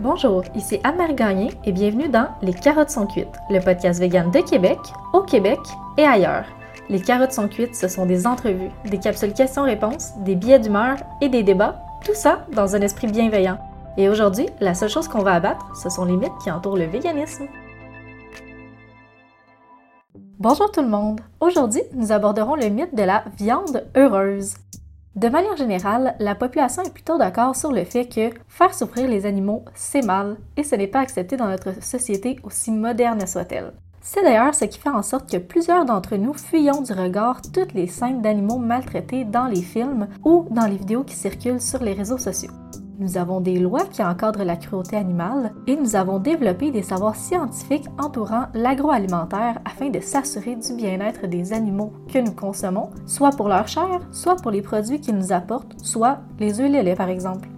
Bonjour, ici Anne-Marie Gagné et bienvenue dans Les carottes sont cuites, le podcast vegan de Québec, au Québec et ailleurs. Les carottes sont cuites, ce sont des entrevues, des capsules questions-réponses, des billets d'humeur et des débats, tout ça dans un esprit bienveillant. Et aujourd'hui, la seule chose qu'on va abattre, ce sont les mythes qui entourent le véganisme. Bonjour tout le monde! Aujourd'hui, nous aborderons le mythe de la viande heureuse. De manière générale, la population est plutôt d'accord sur le fait que faire souffrir les animaux, c'est mal et ce n'est pas accepté dans notre société aussi moderne soit-elle. C'est d'ailleurs ce qui fait en sorte que plusieurs d'entre nous fuyons du regard toutes les scènes d'animaux maltraités dans les films ou dans les vidéos qui circulent sur les réseaux sociaux. Nous avons des lois qui encadrent la cruauté animale et nous avons développé des savoirs scientifiques entourant l'agroalimentaire afin de s'assurer du bien-être des animaux que nous consommons, soit pour leur chair, soit pour les produits qu'ils nous apportent, soit les œufs et lait par exemple.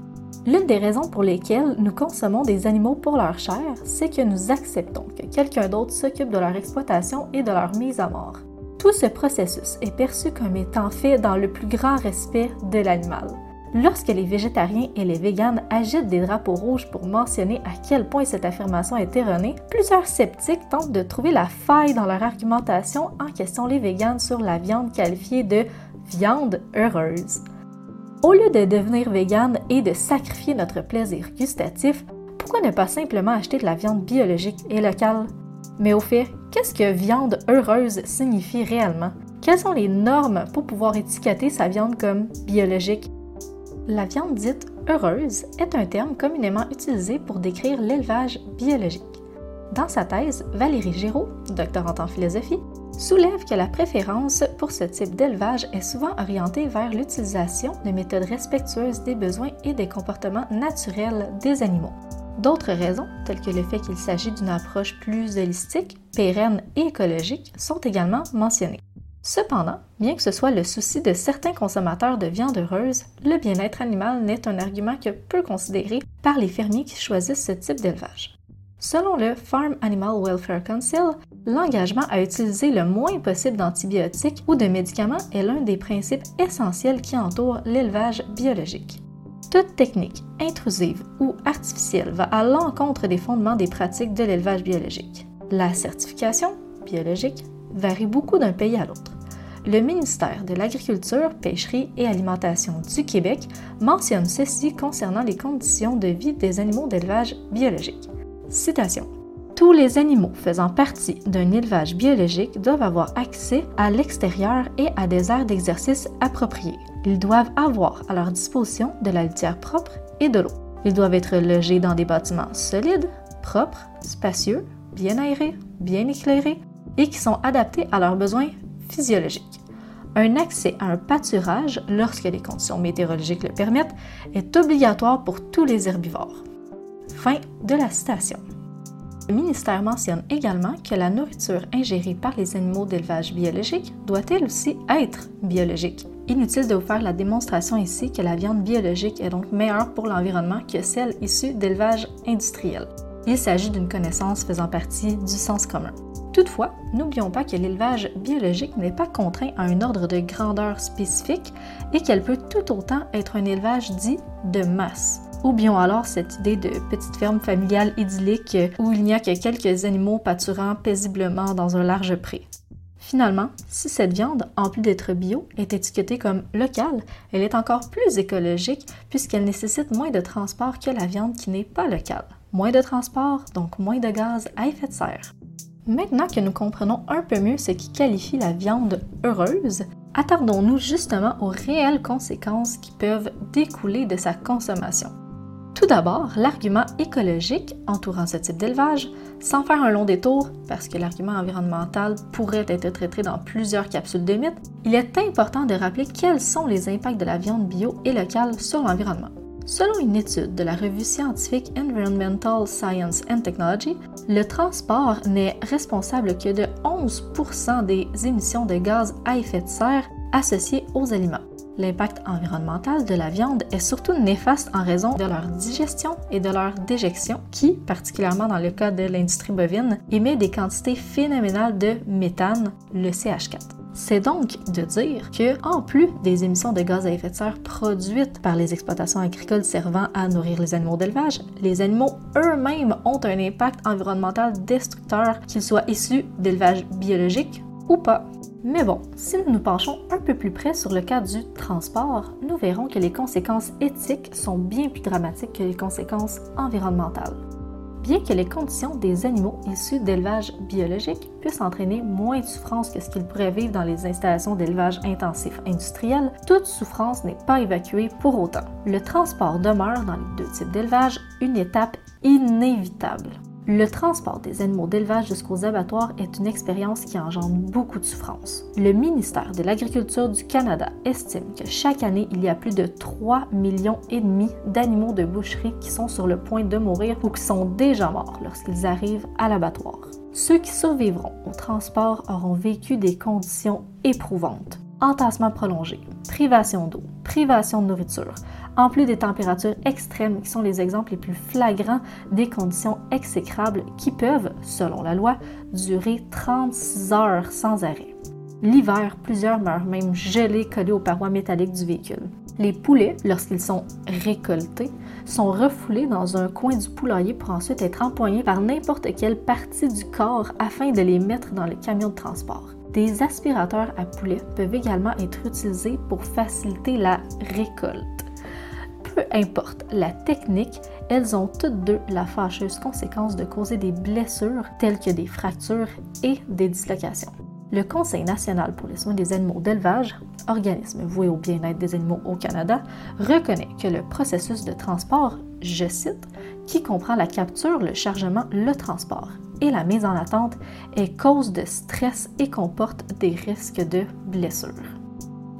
L'une des raisons pour lesquelles nous consommons des animaux pour leur chair, c'est que nous acceptons que quelqu'un d'autre s'occupe de leur exploitation et de leur mise à mort. Tout ce processus est perçu comme étant fait dans le plus grand respect de l'animal. Lorsque les végétariens et les véganes agitent des drapeaux rouges pour mentionner à quel point cette affirmation est erronée, plusieurs sceptiques tentent de trouver la faille dans leur argumentation en question les véganes sur la viande qualifiée de viande heureuse. Au lieu de devenir végane et de sacrifier notre plaisir gustatif, pourquoi ne pas simplement acheter de la viande biologique et locale? Mais au fait, qu'est-ce que viande heureuse signifie réellement? Quelles sont les normes pour pouvoir étiqueter sa viande comme biologique? La viande dite heureuse est un terme communément utilisé pour décrire l'élevage biologique. Dans sa thèse, Valérie Giraud, doctorante en philosophie, soulève que la préférence pour ce type d'élevage est souvent orientée vers l'utilisation de méthodes respectueuses des besoins et des comportements naturels des animaux. D'autres raisons, telles que le fait qu'il s'agit d'une approche plus holistique, pérenne et écologique, sont également mentionnées. Cependant, bien que ce soit le souci de certains consommateurs de viande heureuse, le bien-être animal n'est un argument que peu considéré par les fermiers qui choisissent ce type d'élevage. Selon le Farm Animal Welfare Council, l'engagement à utiliser le moins possible d'antibiotiques ou de médicaments est l'un des principes essentiels qui entourent l'élevage biologique. Toute technique intrusive ou artificielle va à l'encontre des fondements des pratiques de l'élevage biologique. La certification biologique varie beaucoup d'un pays à l'autre. Le ministère de l'Agriculture, Pêcherie et Alimentation du Québec mentionne ceci concernant les conditions de vie des animaux d'élevage biologique. Citation. Tous les animaux faisant partie d'un élevage biologique doivent avoir accès à l'extérieur et à des aires d'exercice appropriées. Ils doivent avoir à leur disposition de la litière propre et de l'eau. Ils doivent être logés dans des bâtiments solides, propres, spacieux, bien aérés, bien éclairés, et qui sont adaptés à leurs besoins physiologiques. Un accès à un pâturage, lorsque les conditions météorologiques le permettent, est obligatoire pour tous les herbivores. Fin de la citation. Le ministère mentionne également que la nourriture ingérée par les animaux d'élevage biologique doit elle aussi être biologique. Inutile de vous faire la démonstration ici que la viande biologique est donc meilleure pour l'environnement que celle issue d'élevage industriel. Il s'agit d'une connaissance faisant partie du sens commun. Toutefois, n'oublions pas que l'élevage biologique n'est pas contraint à un ordre de grandeur spécifique et qu'elle peut tout autant être un élevage dit de masse. Oublions alors cette idée de petite ferme familiale idyllique où il n'y a que quelques animaux pâturant paisiblement dans un large pré. Finalement, si cette viande, en plus d'être bio, est étiquetée comme locale, elle est encore plus écologique puisqu'elle nécessite moins de transport que la viande qui n'est pas locale. Moins de transport, donc moins de gaz à effet de serre. Maintenant que nous comprenons un peu mieux ce qui qualifie la viande heureuse, attardons-nous justement aux réelles conséquences qui peuvent découler de sa consommation. Tout d'abord, l'argument écologique entourant ce type d'élevage, sans faire un long détour, parce que l'argument environnemental pourrait être traité dans plusieurs capsules de mythes, il est important de rappeler quels sont les impacts de la viande bio et locale sur l'environnement. Selon une étude de la revue scientifique Environmental Science and Technology, le transport n'est responsable que de 11% des émissions de gaz à effet de serre associées aux aliments. L'impact environnemental de la viande est surtout néfaste en raison de leur digestion et de leur déjection, qui, particulièrement dans le cas de l'industrie bovine, émet des quantités phénoménales de méthane, le CH4. C'est donc de dire que, en plus des émissions de gaz à effet de serre produites par les exploitations agricoles servant à nourrir les animaux d'élevage, les animaux eux-mêmes ont un impact environnemental destructeur, qu'ils soient issus d'élevage biologique ou pas. Mais bon, si nous nous penchons un peu plus près sur le cas du transport, nous verrons que les conséquences éthiques sont bien plus dramatiques que les conséquences environnementales. Bien que les conditions des animaux issus d'élevage biologique puissent entraîner moins de souffrance que ce qu'ils pourraient vivre dans les installations d'élevage intensif industriel, toute souffrance n'est pas évacuée pour autant. Le transport demeure dans les deux types d'élevage une étape inévitable. Le transport des animaux d'élevage jusqu'aux abattoirs est une expérience qui engendre beaucoup de souffrance. Le ministère de l'Agriculture du Canada estime que chaque année, il y a plus de 3 millions et demi d'animaux de boucherie qui sont sur le point de mourir ou qui sont déjà morts lorsqu'ils arrivent à l'abattoir. Ceux qui survivront au transport auront vécu des conditions éprouvantes. Entassement prolongé, privation d'eau, privation de nourriture, en plus des températures extrêmes qui sont les exemples les plus flagrants des conditions exécrables qui peuvent, selon la loi, durer 36 heures sans arrêt. L'hiver, plusieurs meurent même gelés collés aux parois métalliques du véhicule. Les poulets, lorsqu'ils sont récoltés, sont refoulés dans un coin du poulailler pour ensuite être empoignés par n'importe quelle partie du corps afin de les mettre dans le camion de transport. Des aspirateurs à poulets peuvent également être utilisés pour faciliter la récolte peu importe la technique, elles ont toutes deux la fâcheuse conséquence de causer des blessures telles que des fractures et des dislocations. Le Conseil national pour les soins des animaux d'élevage, organisme voué au bien-être des animaux au Canada, reconnaît que le processus de transport, je cite, qui comprend la capture, le chargement, le transport et la mise en attente, est cause de stress et comporte des risques de blessures.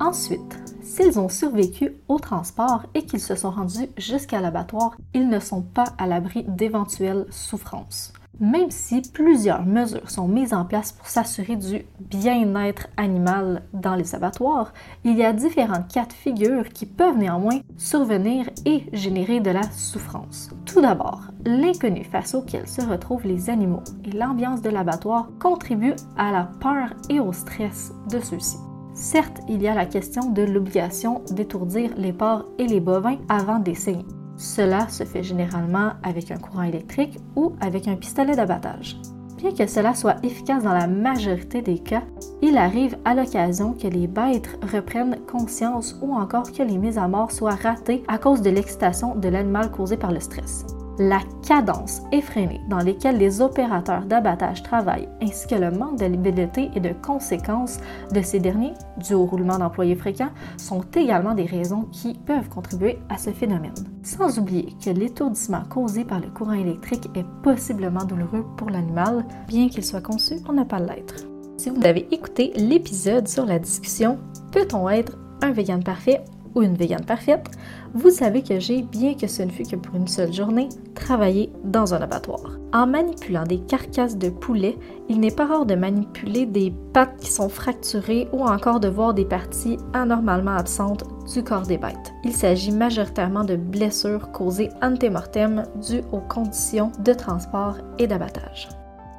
Ensuite, S'ils ont survécu au transport et qu'ils se sont rendus jusqu'à l'abattoir, ils ne sont pas à l'abri d'éventuelles souffrances. Même si plusieurs mesures sont mises en place pour s'assurer du bien-être animal dans les abattoirs, il y a différentes cas de figure qui peuvent néanmoins survenir et générer de la souffrance. Tout d'abord, l'inconnu face auquel se retrouvent les animaux et l'ambiance de l'abattoir contribuent à la peur et au stress de ceux-ci. Certes, il y a la question de l'obligation d'étourdir les porcs et les bovins avant d'essayer. Cela se fait généralement avec un courant électrique ou avec un pistolet d'abattage. Bien que cela soit efficace dans la majorité des cas, il arrive à l'occasion que les bêtes reprennent conscience ou encore que les mises à mort soient ratées à cause de l'excitation de l'animal causée par le stress la cadence effrénée dans laquelle les opérateurs d'abattage travaillent, ainsi que le manque d'habilité et de conséquences de ces derniers, dû au roulement d'employés fréquents, sont également des raisons qui peuvent contribuer à ce phénomène. Sans oublier que l'étourdissement causé par le courant électrique est possiblement douloureux pour l'animal, bien qu'il soit conçu pour ne pas l'être. Si vous avez écouté l'épisode sur la discussion Peut-on être un vegan parfait ou une végane parfaite, vous savez que j'ai, bien que ce ne fût que pour une seule journée, travaillé dans un abattoir. En manipulant des carcasses de poulet, il n'est pas rare de manipuler des pattes qui sont fracturées ou encore de voir des parties anormalement absentes du corps des bêtes. Il s'agit majoritairement de blessures causées antémortem dues aux conditions de transport et d'abattage.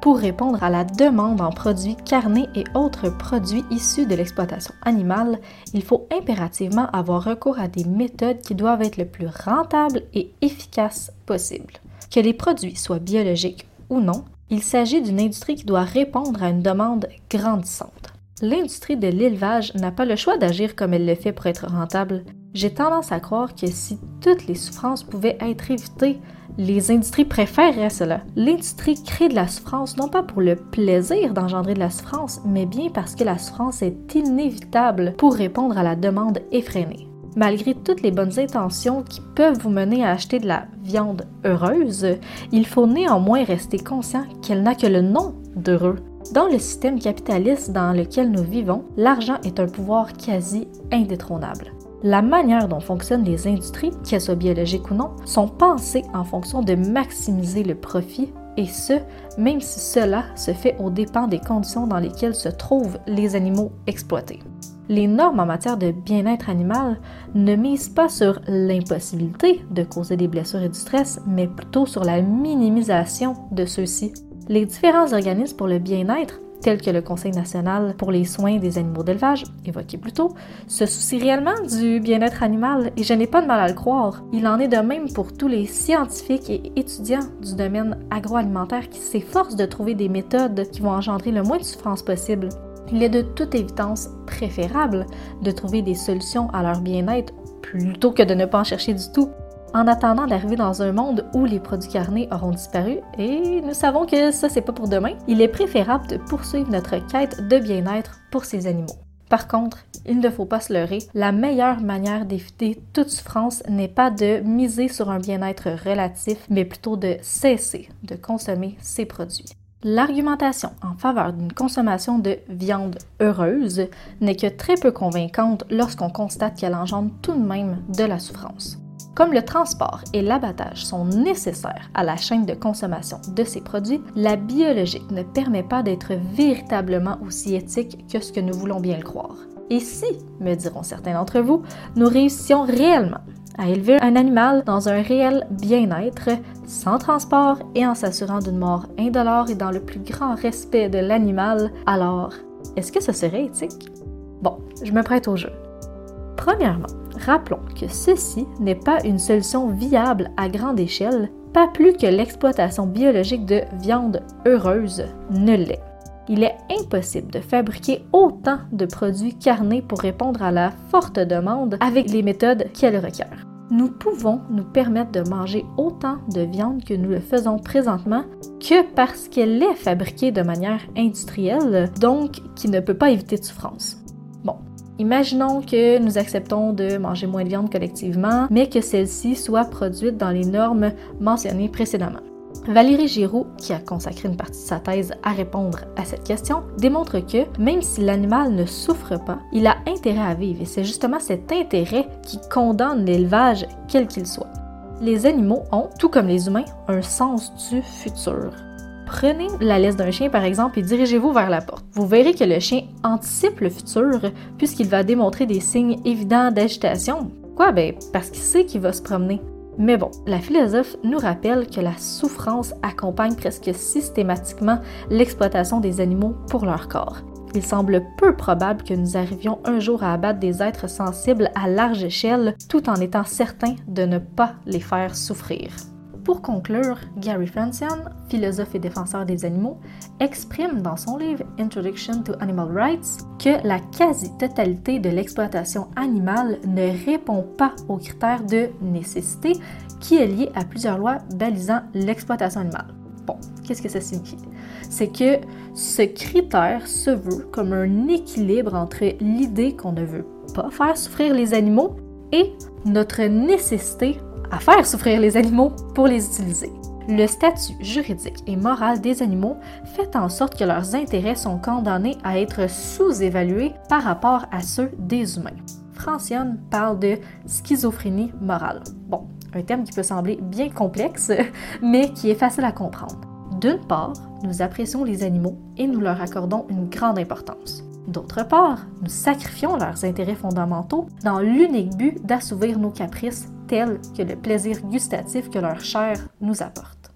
Pour répondre à la demande en produits carnés et autres produits issus de l'exploitation animale, il faut impérativement avoir recours à des méthodes qui doivent être le plus rentables et efficaces possible. Que les produits soient biologiques ou non, il s'agit d'une industrie qui doit répondre à une demande grandissante. L'industrie de l'élevage n'a pas le choix d'agir comme elle le fait pour être rentable. J'ai tendance à croire que si toutes les souffrances pouvaient être évitées, les industries préféreraient cela. L'industrie crée de la souffrance non pas pour le plaisir d'engendrer de la souffrance, mais bien parce que la souffrance est inévitable pour répondre à la demande effrénée. Malgré toutes les bonnes intentions qui peuvent vous mener à acheter de la viande heureuse, il faut néanmoins rester conscient qu'elle n'a que le nom d'heureux. Dans le système capitaliste dans lequel nous vivons, l'argent est un pouvoir quasi indétrônable. La manière dont fonctionnent les industries, qu'elles soient biologiques ou non, sont pensées en fonction de maximiser le profit et ce, même si cela se fait aux dépens des conditions dans lesquelles se trouvent les animaux exploités. Les normes en matière de bien-être animal ne misent pas sur l'impossibilité de causer des blessures et du stress, mais plutôt sur la minimisation de ceux-ci. Les différents organismes pour le bien-être tels que le Conseil national pour les soins des animaux d'élevage, évoqué plus tôt, se soucie réellement du bien-être animal et je n'ai pas de mal à le croire. Il en est de même pour tous les scientifiques et étudiants du domaine agroalimentaire qui s'efforcent de trouver des méthodes qui vont engendrer le moins de souffrance possible. Il est de toute évidence préférable de trouver des solutions à leur bien-être plutôt que de ne pas en chercher du tout en attendant d'arriver dans un monde où les produits carnés auront disparu, et nous savons que ça c'est pas pour demain, il est préférable de poursuivre notre quête de bien-être pour ces animaux. Par contre, il ne faut pas se leurrer, la meilleure manière d'éviter toute souffrance n'est pas de miser sur un bien-être relatif, mais plutôt de cesser de consommer ces produits. L'argumentation en faveur d'une consommation de viande heureuse n'est que très peu convaincante lorsqu'on constate qu'elle engendre tout de même de la souffrance. Comme le transport et l'abattage sont nécessaires à la chaîne de consommation de ces produits, la biologique ne permet pas d'être véritablement aussi éthique que ce que nous voulons bien le croire. Et si, me diront certains d'entre vous, nous réussissions réellement à élever un animal dans un réel bien-être, sans transport et en s'assurant d'une mort indolore et dans le plus grand respect de l'animal, alors est-ce que ce serait éthique? Bon, je me prête au jeu. Premièrement, rappelons que ceci n'est pas une solution viable à grande échelle, pas plus que l'exploitation biologique de viande heureuse ne l'est. Il est impossible de fabriquer autant de produits carnés pour répondre à la forte demande avec les méthodes qu'elle requiert. Nous pouvons nous permettre de manger autant de viande que nous le faisons présentement que parce qu'elle est fabriquée de manière industrielle, donc qui ne peut pas éviter de souffrance. Imaginons que nous acceptons de manger moins de viande collectivement, mais que celle-ci soit produite dans les normes mentionnées précédemment. Valérie Giroux, qui a consacré une partie de sa thèse à répondre à cette question, démontre que même si l'animal ne souffre pas, il a intérêt à vivre et c'est justement cet intérêt qui condamne l'élevage quel qu'il soit. Les animaux ont, tout comme les humains, un sens du futur. Prenez la laisse d'un chien par exemple et dirigez-vous vers la porte. Vous verrez que le chien anticipe le futur puisqu'il va démontrer des signes évidents d'agitation. Quoi? Ben, parce qu'il sait qu'il va se promener. Mais bon, la philosophe nous rappelle que la souffrance accompagne presque systématiquement l'exploitation des animaux pour leur corps. Il semble peu probable que nous arrivions un jour à abattre des êtres sensibles à large échelle tout en étant certains de ne pas les faire souffrir. Pour conclure, Gary Francione, philosophe et défenseur des animaux, exprime dans son livre Introduction to Animal Rights que la quasi-totalité de l'exploitation animale ne répond pas aux critères de nécessité qui est lié à plusieurs lois balisant l'exploitation animale. Bon, qu'est-ce que ça signifie? C'est que ce critère se veut comme un équilibre entre l'idée qu'on ne veut pas faire souffrir les animaux et notre nécessité à faire souffrir les animaux pour les utiliser. Le statut juridique et moral des animaux fait en sorte que leurs intérêts sont condamnés à être sous-évalués par rapport à ceux des humains. Francione parle de schizophrénie morale. Bon, un terme qui peut sembler bien complexe, mais qui est facile à comprendre. D'une part, nous apprécions les animaux et nous leur accordons une grande importance. D'autre part, nous sacrifions leurs intérêts fondamentaux dans l'unique but d'assouvir nos caprices tels que le plaisir gustatif que leur chair nous apporte.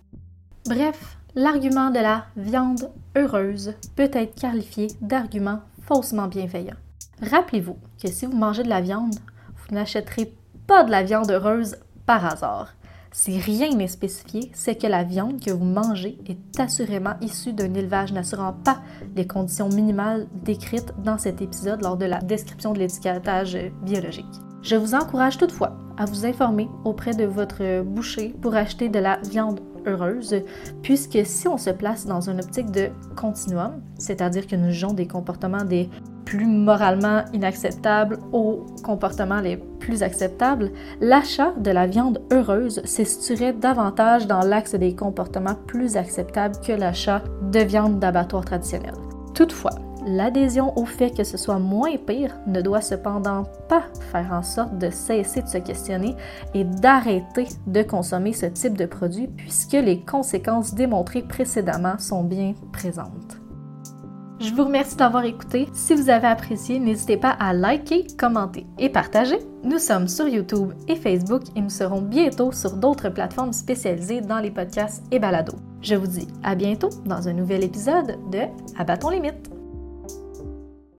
Bref, l'argument de la viande heureuse peut être qualifié d'argument faussement bienveillant. Rappelez-vous que si vous mangez de la viande, vous n'achèterez pas de la viande heureuse par hasard. Si rien n'est spécifié, c'est que la viande que vous mangez est assurément issue d'un élevage n'assurant pas les conditions minimales décrites dans cet épisode lors de la description de l'étiquetage biologique. Je vous encourage toutefois à vous informer auprès de votre boucher pour acheter de la viande heureuse, puisque si on se place dans une optique de continuum, c'est-à-dire que nous jugeons des comportements des plus moralement inacceptables aux comportements les plus acceptables, l'achat de la viande heureuse se davantage dans l'axe des comportements plus acceptables que l'achat de viande d'abattoir traditionnelle. Toutefois, l'adhésion au fait que ce soit moins pire ne doit cependant pas faire en sorte de cesser de se questionner et d'arrêter de consommer ce type de produit puisque les conséquences démontrées précédemment sont bien présentes. Je vous remercie d'avoir écouté. Si vous avez apprécié, n'hésitez pas à liker, commenter et partager. Nous sommes sur YouTube et Facebook et nous serons bientôt sur d'autres plateformes spécialisées dans les podcasts et balados. Je vous dis à bientôt dans un nouvel épisode de Abattons les mythes.